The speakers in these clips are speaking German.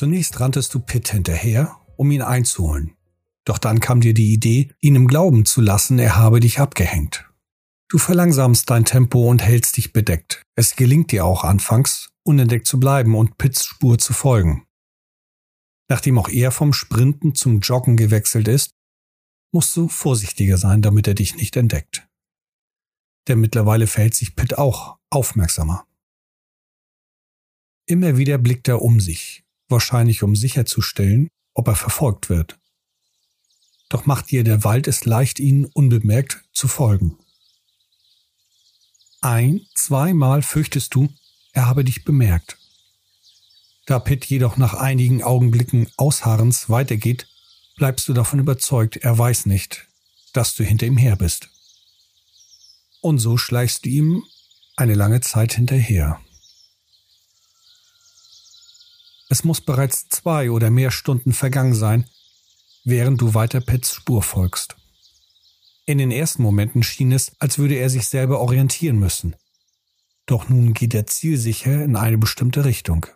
Zunächst ranntest du Pitt hinterher, um ihn einzuholen. Doch dann kam dir die Idee, ihn im Glauben zu lassen, er habe dich abgehängt. Du verlangsamst dein Tempo und hältst dich bedeckt. Es gelingt dir auch anfangs, unentdeckt zu bleiben und Pitts Spur zu folgen. Nachdem auch er vom Sprinten zum Joggen gewechselt ist, musst du vorsichtiger sein, damit er dich nicht entdeckt. Denn mittlerweile verhält sich Pitt auch aufmerksamer. Immer wieder blickt er um sich, wahrscheinlich um sicherzustellen, ob er verfolgt wird. Doch macht dir der Wald es leicht, ihnen unbemerkt zu folgen. Ein, zweimal fürchtest du, er habe dich bemerkt. Da Pitt jedoch nach einigen Augenblicken Ausharrens weitergeht, bleibst du davon überzeugt, er weiß nicht, dass du hinter ihm her bist. Und so schleichst du ihm eine lange Zeit hinterher. Es muss bereits zwei oder mehr Stunden vergangen sein, während du weiter Pets Spur folgst. In den ersten Momenten schien es, als würde er sich selber orientieren müssen. Doch nun geht er zielsicher in eine bestimmte Richtung.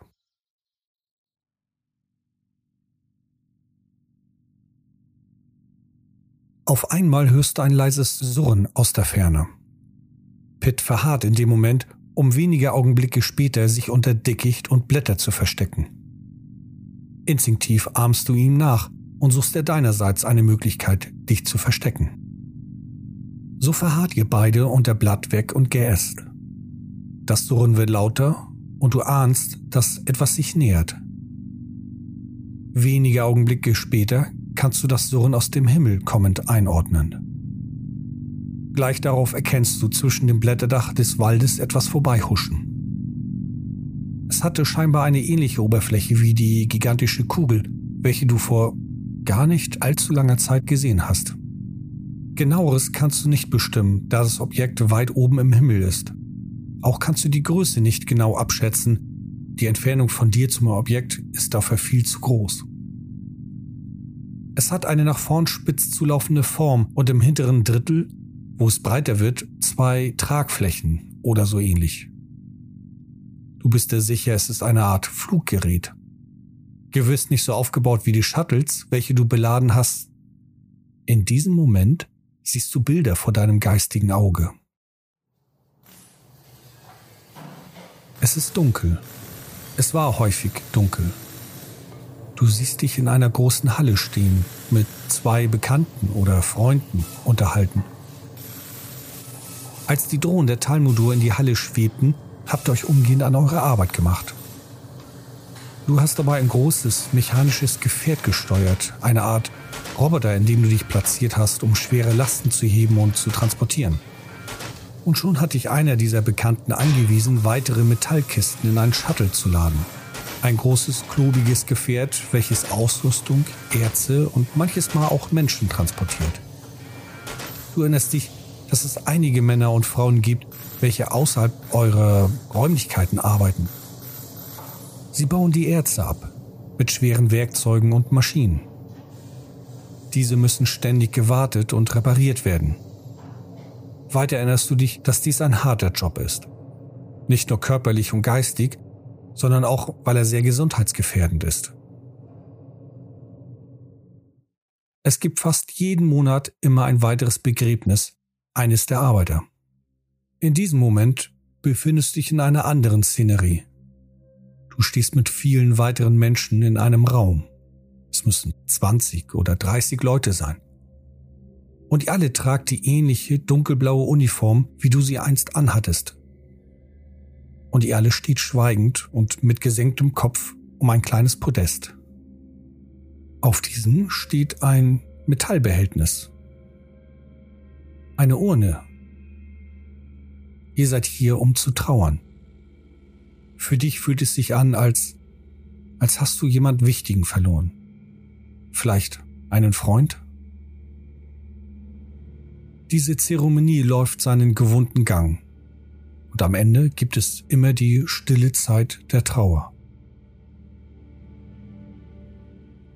Auf einmal hörst du ein leises Surren aus der Ferne. Pitt verharrt in dem Moment, um wenige Augenblicke später sich unter Dickicht und Blätter zu verstecken. Instinktiv ahmst du ihm nach und suchst er deinerseits eine Möglichkeit, dich zu verstecken. So verharrt ihr beide unter Blattwerk und Geäst. Das Surren wird lauter und du ahnst, dass etwas sich nähert. Wenige Augenblicke später kannst du das Surren aus dem Himmel kommend einordnen. Gleich darauf erkennst du zwischen dem Blätterdach des Waldes etwas vorbeihuschen. Es hatte scheinbar eine ähnliche Oberfläche wie die gigantische Kugel, welche du vor gar nicht allzu langer Zeit gesehen hast. Genaueres kannst du nicht bestimmen, da das Objekt weit oben im Himmel ist. Auch kannst du die Größe nicht genau abschätzen. Die Entfernung von dir zum Objekt ist dafür viel zu groß. Es hat eine nach vorn spitz zulaufende Form und im hinteren Drittel, wo es breiter wird, zwei Tragflächen oder so ähnlich. Du bist dir sicher, es ist eine Art Fluggerät. Gewiss nicht so aufgebaut wie die Shuttles, welche du beladen hast. In diesem Moment siehst du Bilder vor deinem geistigen Auge. Es ist dunkel. Es war häufig dunkel. Du siehst dich in einer großen Halle stehen, mit zwei Bekannten oder Freunden unterhalten. Als die Drohnen der Talmudur in die Halle schwebten, habt ihr euch umgehend an eure Arbeit gemacht. Du hast dabei ein großes mechanisches Gefährt gesteuert, eine Art Roboter, in dem du dich platziert hast, um schwere Lasten zu heben und zu transportieren. Und schon hat dich einer dieser Bekannten angewiesen, weitere Metallkisten in einen Shuttle zu laden. Ein großes, klobiges Gefährt, welches Ausrüstung, Erze und manches Mal auch Menschen transportiert. Du erinnerst dich, dass es einige Männer und Frauen gibt, welche außerhalb eurer Räumlichkeiten arbeiten Sie bauen die Erze ab, mit schweren Werkzeugen und Maschinen. Diese müssen ständig gewartet und repariert werden. Weiter erinnerst du dich, dass dies ein harter Job ist. Nicht nur körperlich und geistig, sondern auch, weil er sehr gesundheitsgefährdend ist. Es gibt fast jeden Monat immer ein weiteres Begräbnis eines der Arbeiter. In diesem Moment befindest du dich in einer anderen Szenerie. Du stehst mit vielen weiteren Menschen in einem Raum. Es müssen 20 oder 30 Leute sein. Und ihr alle tragt die ähnliche dunkelblaue Uniform, wie du sie einst anhattest. Und ihr alle steht schweigend und mit gesenktem Kopf um ein kleines Podest. Auf diesem steht ein Metallbehältnis. Eine Urne. Ihr seid hier, um zu trauern. Für dich fühlt es sich an, als, als hast du jemand Wichtigen verloren. Vielleicht einen Freund? Diese Zeremonie läuft seinen gewohnten Gang. Und am Ende gibt es immer die stille Zeit der Trauer.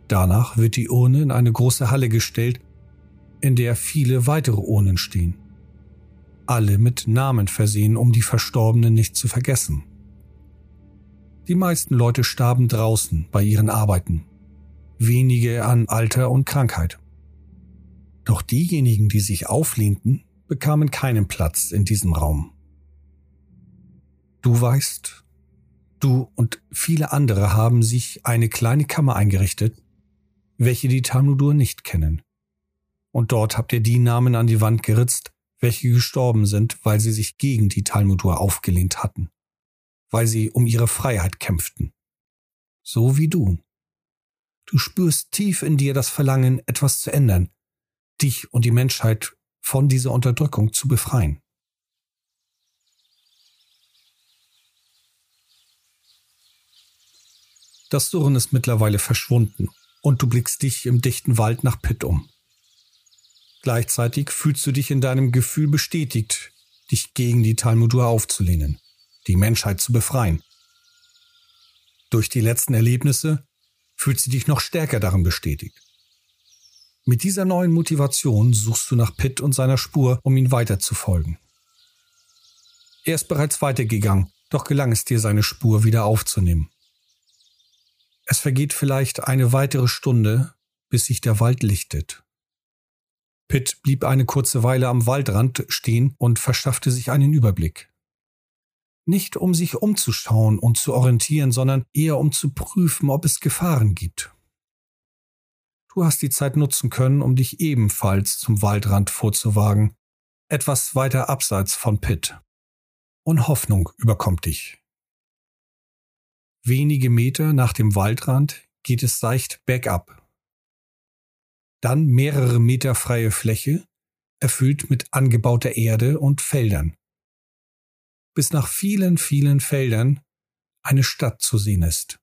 Danach wird die Urne in eine große Halle gestellt, in der viele weitere Urnen stehen. Alle mit Namen versehen, um die Verstorbenen nicht zu vergessen. Die meisten Leute starben draußen bei ihren Arbeiten, wenige an Alter und Krankheit. Doch diejenigen, die sich auflehnten, bekamen keinen Platz in diesem Raum. Du weißt, du und viele andere haben sich eine kleine Kammer eingerichtet, welche die Talmudur nicht kennen. Und dort habt ihr die Namen an die Wand geritzt, welche gestorben sind, weil sie sich gegen die Talmudur aufgelehnt hatten, weil sie um ihre Freiheit kämpften. So wie du. Du spürst tief in dir das Verlangen, etwas zu ändern, dich und die Menschheit von dieser Unterdrückung zu befreien. Das Surren ist mittlerweile verschwunden und du blickst dich im dichten Wald nach Pitt um. Gleichzeitig fühlst du dich in deinem Gefühl bestätigt, dich gegen die Talmudur aufzulehnen, die Menschheit zu befreien. Durch die letzten Erlebnisse fühlst du dich noch stärker darin bestätigt. Mit dieser neuen Motivation suchst du nach Pitt und seiner Spur, um ihn weiterzufolgen. Er ist bereits weitergegangen, doch gelang es dir, seine Spur wieder aufzunehmen. Es vergeht vielleicht eine weitere Stunde, bis sich der Wald lichtet. Pitt blieb eine kurze Weile am Waldrand stehen und verschaffte sich einen Überblick. Nicht um sich umzuschauen und zu orientieren, sondern eher um zu prüfen, ob es Gefahren gibt. Du hast die Zeit nutzen können, um dich ebenfalls zum Waldrand vorzuwagen, etwas weiter abseits von Pitt. Und Hoffnung überkommt dich. Wenige Meter nach dem Waldrand geht es seicht bergab. Dann mehrere Meter freie Fläche, erfüllt mit angebauter Erde und Feldern. Bis nach vielen, vielen Feldern eine Stadt zu sehen ist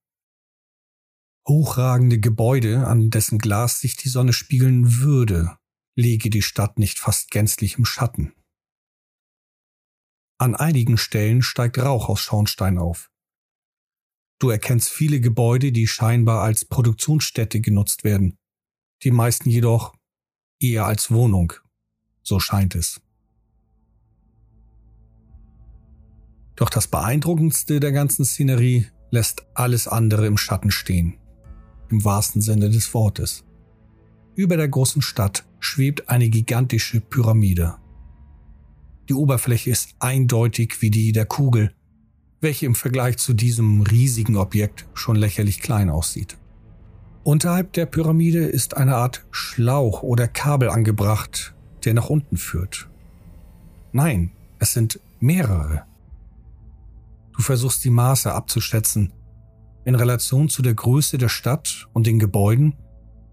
hochragende Gebäude, an dessen Glas sich die Sonne spiegeln würde, lege die Stadt nicht fast gänzlich im Schatten. An einigen Stellen steigt Rauch aus Schornstein auf. Du erkennst viele Gebäude, die scheinbar als Produktionsstätte genutzt werden, die meisten jedoch eher als Wohnung, so scheint es. Doch das Beeindruckendste der ganzen Szenerie lässt alles andere im Schatten stehen im wahrsten Sinne des Wortes. Über der großen Stadt schwebt eine gigantische Pyramide. Die Oberfläche ist eindeutig wie die der Kugel, welche im Vergleich zu diesem riesigen Objekt schon lächerlich klein aussieht. Unterhalb der Pyramide ist eine Art Schlauch oder Kabel angebracht, der nach unten führt. Nein, es sind mehrere. Du versuchst die Maße abzuschätzen, in Relation zu der Größe der Stadt und den Gebäuden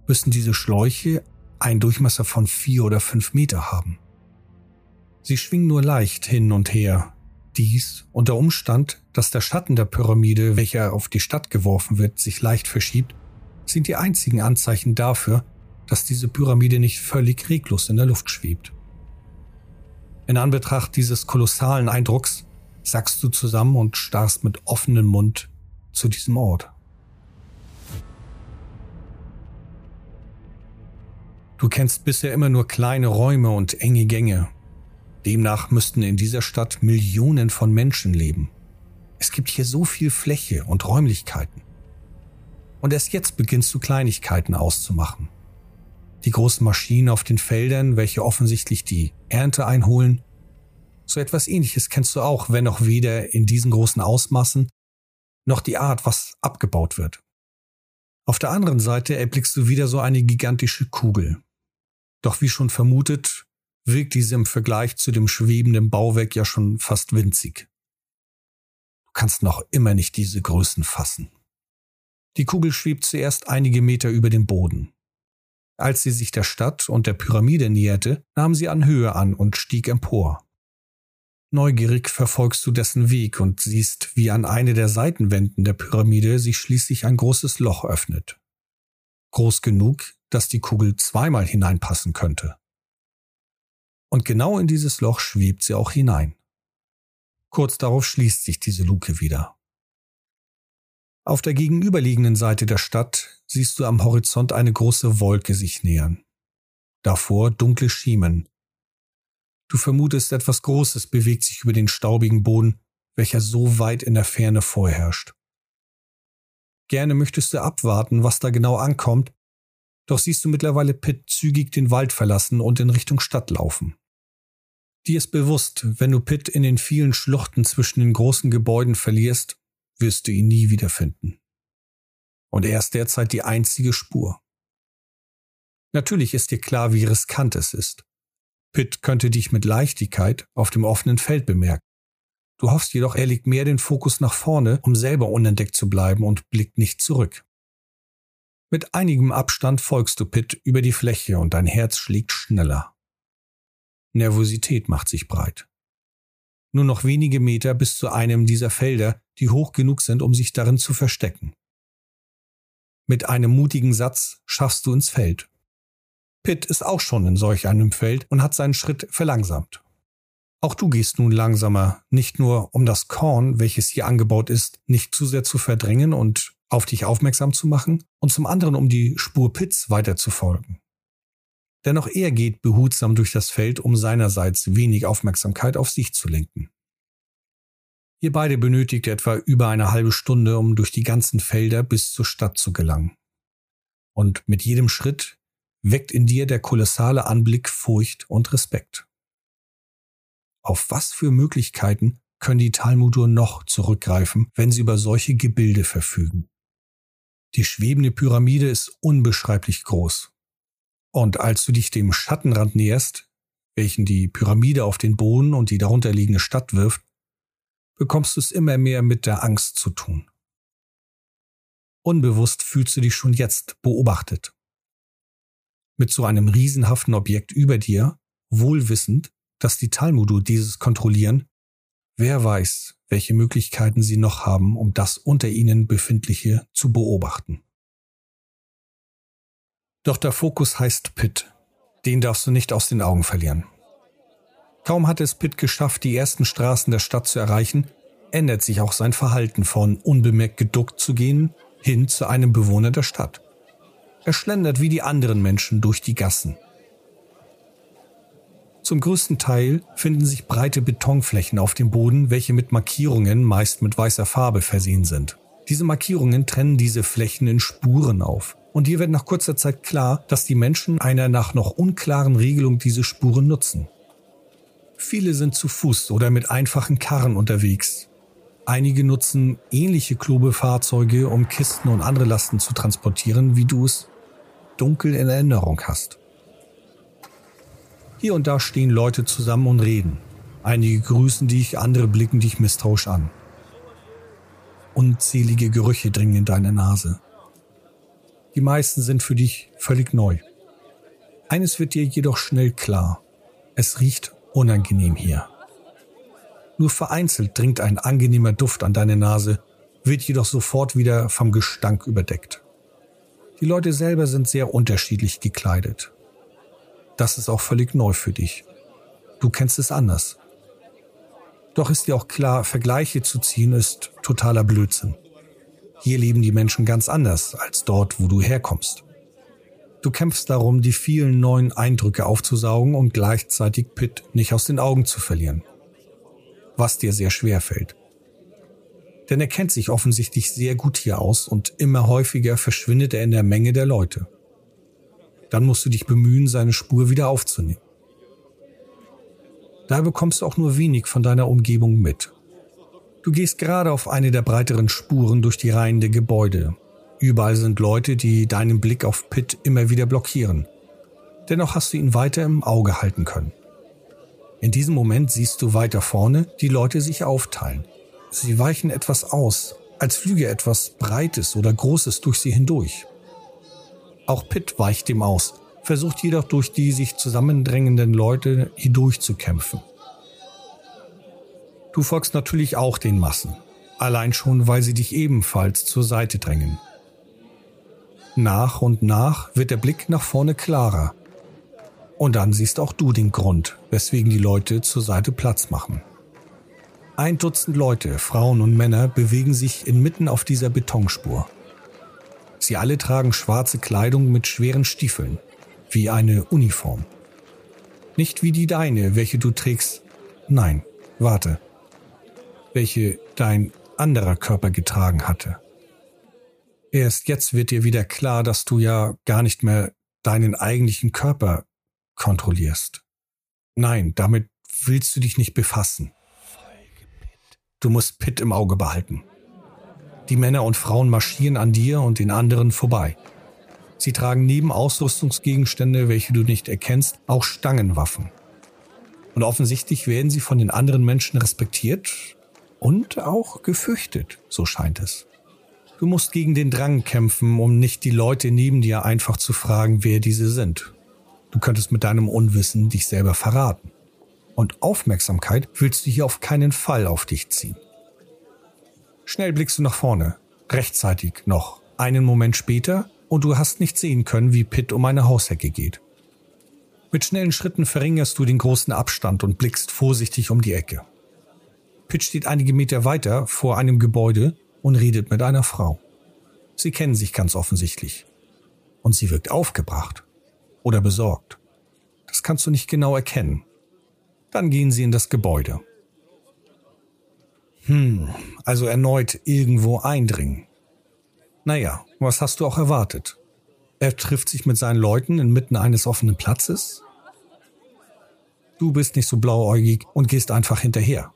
müssen diese Schläuche einen Durchmesser von vier oder fünf Meter haben. Sie schwingen nur leicht hin und her. Dies unter Umstand, dass der Schatten der Pyramide, welcher auf die Stadt geworfen wird, sich leicht verschiebt, sind die einzigen Anzeichen dafür, dass diese Pyramide nicht völlig reglos in der Luft schwebt. In Anbetracht dieses kolossalen Eindrucks sackst du zusammen und starrst mit offenem Mund zu diesem Ort. Du kennst bisher immer nur kleine Räume und enge Gänge. Demnach müssten in dieser Stadt Millionen von Menschen leben. Es gibt hier so viel Fläche und Räumlichkeiten. Und erst jetzt beginnst du Kleinigkeiten auszumachen. Die großen Maschinen auf den Feldern, welche offensichtlich die Ernte einholen. So etwas ähnliches kennst du auch, wenn auch weder in diesen großen Ausmaßen noch die Art, was abgebaut wird. Auf der anderen Seite erblickst du wieder so eine gigantische Kugel. Doch wie schon vermutet, wirkt diese im Vergleich zu dem schwebenden Bauwerk ja schon fast winzig. Du kannst noch immer nicht diese Größen fassen. Die Kugel schwebt zuerst einige Meter über dem Boden. Als sie sich der Stadt und der Pyramide näherte, nahm sie an Höhe an und stieg empor. Neugierig verfolgst du dessen Weg und siehst, wie an eine der Seitenwänden der Pyramide sich schließlich ein großes Loch öffnet. Groß genug, dass die Kugel zweimal hineinpassen könnte. Und genau in dieses Loch schwebt sie auch hinein. Kurz darauf schließt sich diese Luke wieder. Auf der gegenüberliegenden Seite der Stadt siehst du am Horizont eine große Wolke sich nähern. Davor dunkle Schiemen, Du vermutest, etwas Großes bewegt sich über den staubigen Boden, welcher so weit in der Ferne vorherrscht. Gerne möchtest du abwarten, was da genau ankommt, doch siehst du mittlerweile Pitt zügig den Wald verlassen und in Richtung Stadt laufen. Dir ist bewusst, wenn du Pitt in den vielen Schluchten zwischen den großen Gebäuden verlierst, wirst du ihn nie wiederfinden. Und er ist derzeit die einzige Spur. Natürlich ist dir klar, wie riskant es ist. Pitt könnte dich mit Leichtigkeit auf dem offenen Feld bemerken. Du hoffst jedoch, er legt mehr den Fokus nach vorne, um selber unentdeckt zu bleiben und blickt nicht zurück. Mit einigem Abstand folgst du Pitt über die Fläche und dein Herz schlägt schneller. Nervosität macht sich breit. Nur noch wenige Meter bis zu einem dieser Felder, die hoch genug sind, um sich darin zu verstecken. Mit einem mutigen Satz schaffst du ins Feld. Pitt ist auch schon in solch einem Feld und hat seinen Schritt verlangsamt. Auch du gehst nun langsamer, nicht nur um das Korn, welches hier angebaut ist, nicht zu sehr zu verdrängen und auf dich aufmerksam zu machen und zum anderen um die Spur Pitts weiter zu folgen. Denn auch er geht behutsam durch das Feld, um seinerseits wenig Aufmerksamkeit auf sich zu lenken. Ihr beide benötigt etwa über eine halbe Stunde, um durch die ganzen Felder bis zur Stadt zu gelangen. Und mit jedem Schritt weckt in dir der kolossale Anblick Furcht und Respekt. Auf was für Möglichkeiten können die Talmudur noch zurückgreifen, wenn sie über solche Gebilde verfügen? Die schwebende Pyramide ist unbeschreiblich groß. Und als du dich dem Schattenrand näherst, welchen die Pyramide auf den Boden und die darunterliegende Stadt wirft, bekommst du es immer mehr mit der Angst zu tun. Unbewusst fühlst du dich schon jetzt beobachtet. Mit so einem riesenhaften Objekt über dir, wohlwissend, dass die Talmudu dieses kontrollieren, wer weiß, welche Möglichkeiten sie noch haben, um das unter ihnen befindliche zu beobachten. Doch der Fokus heißt Pitt. Den darfst du nicht aus den Augen verlieren. Kaum hat es Pitt geschafft, die ersten Straßen der Stadt zu erreichen, ändert sich auch sein Verhalten von unbemerkt geduckt zu gehen hin zu einem Bewohner der Stadt. Er schlendert wie die anderen Menschen durch die Gassen. Zum größten Teil finden sich breite Betonflächen auf dem Boden, welche mit Markierungen, meist mit weißer Farbe, versehen sind. Diese Markierungen trennen diese Flächen in Spuren auf. Und hier wird nach kurzer Zeit klar, dass die Menschen einer nach noch unklaren Regelung diese Spuren nutzen. Viele sind zu Fuß oder mit einfachen Karren unterwegs. Einige nutzen ähnliche kluge Fahrzeuge, um Kisten und andere Lasten zu transportieren, wie du es dunkel in Erinnerung hast. Hier und da stehen Leute zusammen und reden. Einige grüßen dich, andere blicken dich misstrauisch an. Unzählige Gerüche dringen in deine Nase. Die meisten sind für dich völlig neu. Eines wird dir jedoch schnell klar. Es riecht unangenehm hier. Nur vereinzelt dringt ein angenehmer Duft an deine Nase, wird jedoch sofort wieder vom Gestank überdeckt. Die Leute selber sind sehr unterschiedlich gekleidet. Das ist auch völlig neu für dich. Du kennst es anders. Doch ist dir auch klar, Vergleiche zu ziehen ist totaler Blödsinn. Hier leben die Menschen ganz anders als dort, wo du herkommst. Du kämpfst darum, die vielen neuen Eindrücke aufzusaugen und gleichzeitig Pitt nicht aus den Augen zu verlieren. Was dir sehr schwer fällt. Denn er kennt sich offensichtlich sehr gut hier aus und immer häufiger verschwindet er in der Menge der Leute. Dann musst du dich bemühen, seine Spur wieder aufzunehmen. Da bekommst du auch nur wenig von deiner Umgebung mit. Du gehst gerade auf eine der breiteren Spuren durch die Reihen der Gebäude. Überall sind Leute, die deinen Blick auf Pitt immer wieder blockieren. Dennoch hast du ihn weiter im Auge halten können. In diesem Moment siehst du weiter vorne die Leute sich aufteilen. Sie weichen etwas aus, als flüge etwas Breites oder Großes durch sie hindurch. Auch Pitt weicht dem aus, versucht jedoch durch die sich zusammendrängenden Leute hindurchzukämpfen. Du folgst natürlich auch den Massen, allein schon, weil sie dich ebenfalls zur Seite drängen. Nach und nach wird der Blick nach vorne klarer. Und dann siehst auch du den Grund, weswegen die Leute zur Seite Platz machen. Ein Dutzend Leute, Frauen und Männer, bewegen sich inmitten auf dieser Betonspur. Sie alle tragen schwarze Kleidung mit schweren Stiefeln, wie eine Uniform. Nicht wie die deine, welche du trägst. Nein, warte. Welche dein anderer Körper getragen hatte. Erst jetzt wird dir wieder klar, dass du ja gar nicht mehr deinen eigentlichen Körper kontrollierst. Nein, damit willst du dich nicht befassen. Du musst Pitt im Auge behalten. Die Männer und Frauen marschieren an dir und den anderen vorbei. Sie tragen neben Ausrüstungsgegenstände, welche du nicht erkennst, auch Stangenwaffen. Und offensichtlich werden sie von den anderen Menschen respektiert und auch gefürchtet, so scheint es. Du musst gegen den Drang kämpfen, um nicht die Leute neben dir einfach zu fragen, wer diese sind. Du könntest mit deinem Unwissen dich selber verraten und Aufmerksamkeit willst du hier auf keinen Fall auf dich ziehen. Schnell blickst du nach vorne, rechtzeitig noch, einen Moment später, und du hast nicht sehen können, wie Pitt um eine Haushecke geht. Mit schnellen Schritten verringerst du den großen Abstand und blickst vorsichtig um die Ecke. Pitt steht einige Meter weiter vor einem Gebäude und redet mit einer Frau. Sie kennen sich ganz offensichtlich. Und sie wirkt aufgebracht oder besorgt. Das kannst du nicht genau erkennen. Dann gehen sie in das Gebäude. Hm, also erneut irgendwo eindringen. Naja, was hast du auch erwartet? Er trifft sich mit seinen Leuten inmitten eines offenen Platzes? Du bist nicht so blauäugig und gehst einfach hinterher.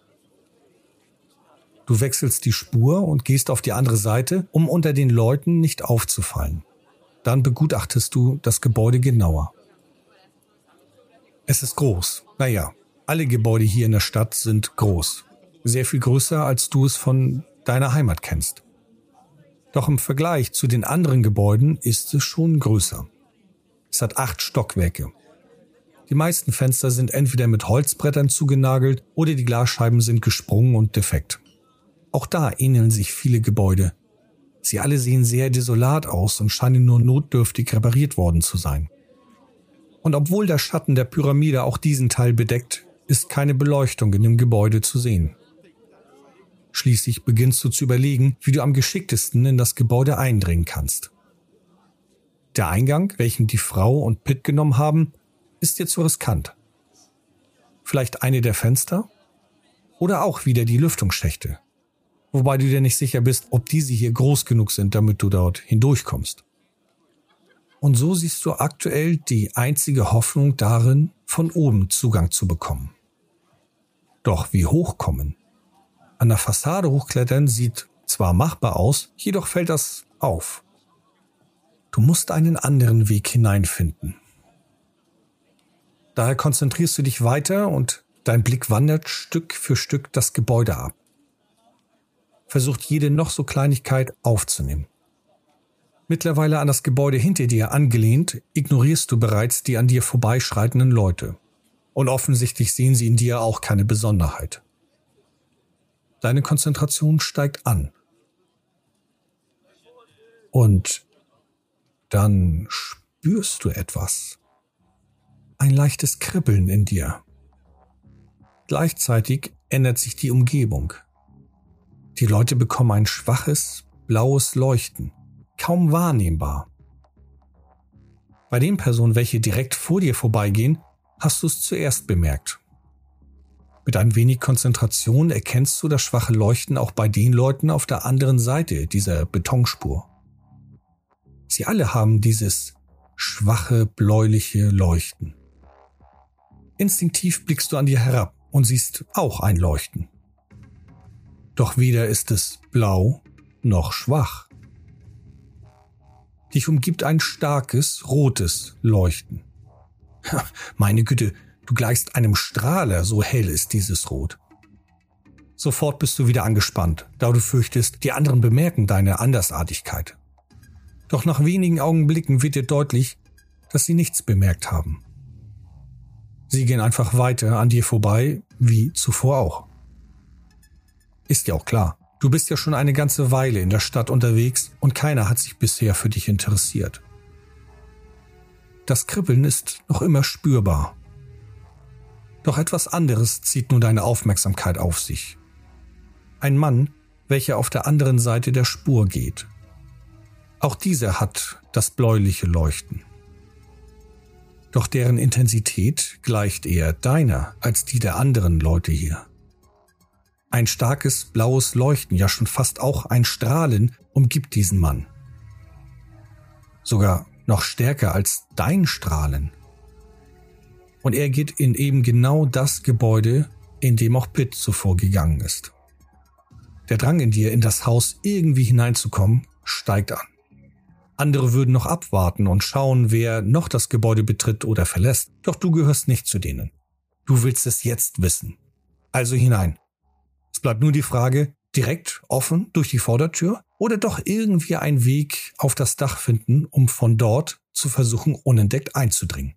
Du wechselst die Spur und gehst auf die andere Seite, um unter den Leuten nicht aufzufallen. Dann begutachtest du das Gebäude genauer. Es ist groß. Naja, alle Gebäude hier in der Stadt sind groß. Sehr viel größer, als du es von deiner Heimat kennst. Doch im Vergleich zu den anderen Gebäuden ist es schon größer. Es hat acht Stockwerke. Die meisten Fenster sind entweder mit Holzbrettern zugenagelt oder die Glasscheiben sind gesprungen und defekt. Auch da ähneln sich viele Gebäude. Sie alle sehen sehr desolat aus und scheinen nur notdürftig repariert worden zu sein. Und obwohl der Schatten der Pyramide auch diesen Teil bedeckt, ist keine Beleuchtung in dem Gebäude zu sehen. Schließlich beginnst du zu überlegen, wie du am geschicktesten in das Gebäude eindringen kannst. Der Eingang, welchen die Frau und Pitt genommen haben, ist dir zu riskant. Vielleicht eine der Fenster? Oder auch wieder die Lüftungsschächte. Wobei du dir nicht sicher bist, ob diese hier groß genug sind, damit du dort hindurchkommst. Und so siehst du aktuell die einzige Hoffnung darin, von oben Zugang zu bekommen. Doch wie hochkommen? An der Fassade hochklettern sieht zwar machbar aus, jedoch fällt das auf. Du musst einen anderen Weg hineinfinden. Daher konzentrierst du dich weiter und dein Blick wandert Stück für Stück das Gebäude ab. Versucht jede noch so Kleinigkeit aufzunehmen. Mittlerweile an das Gebäude hinter dir angelehnt, ignorierst du bereits die an dir vorbeischreitenden Leute und offensichtlich sehen sie in dir auch keine Besonderheit. Deine Konzentration steigt an. Und dann spürst du etwas. Ein leichtes Kribbeln in dir. Gleichzeitig ändert sich die Umgebung. Die Leute bekommen ein schwaches, blaues Leuchten, kaum wahrnehmbar. Bei den Personen, welche direkt vor dir vorbeigehen, hast du es zuerst bemerkt. Mit ein wenig Konzentration erkennst du das schwache Leuchten auch bei den Leuten auf der anderen Seite dieser Betonspur. Sie alle haben dieses schwache, bläuliche Leuchten. Instinktiv blickst du an dir herab und siehst auch ein Leuchten. Doch weder ist es blau noch schwach. Dich umgibt ein starkes, rotes Leuchten. Meine Güte, du gleichst einem Strahler, so hell ist dieses Rot. Sofort bist du wieder angespannt, da du fürchtest, die anderen bemerken deine Andersartigkeit. Doch nach wenigen Augenblicken wird dir deutlich, dass sie nichts bemerkt haben. Sie gehen einfach weiter an dir vorbei, wie zuvor auch. Ist ja auch klar, du bist ja schon eine ganze Weile in der Stadt unterwegs und keiner hat sich bisher für dich interessiert. Das Kribbeln ist noch immer spürbar. Doch etwas anderes zieht nun deine Aufmerksamkeit auf sich. Ein Mann, welcher auf der anderen Seite der Spur geht. Auch dieser hat das bläuliche Leuchten. Doch deren Intensität gleicht eher deiner als die der anderen Leute hier. Ein starkes blaues Leuchten, ja schon fast auch ein Strahlen, umgibt diesen Mann. Sogar noch stärker als dein Strahlen. Und er geht in eben genau das Gebäude, in dem auch Pitt zuvor gegangen ist. Der Drang in dir, in das Haus irgendwie hineinzukommen, steigt an. Andere würden noch abwarten und schauen, wer noch das Gebäude betritt oder verlässt, doch du gehörst nicht zu denen. Du willst es jetzt wissen. Also hinein. Es bleibt nur die Frage, direkt offen durch die Vordertür oder doch irgendwie einen Weg auf das Dach finden, um von dort zu versuchen, unentdeckt einzudringen.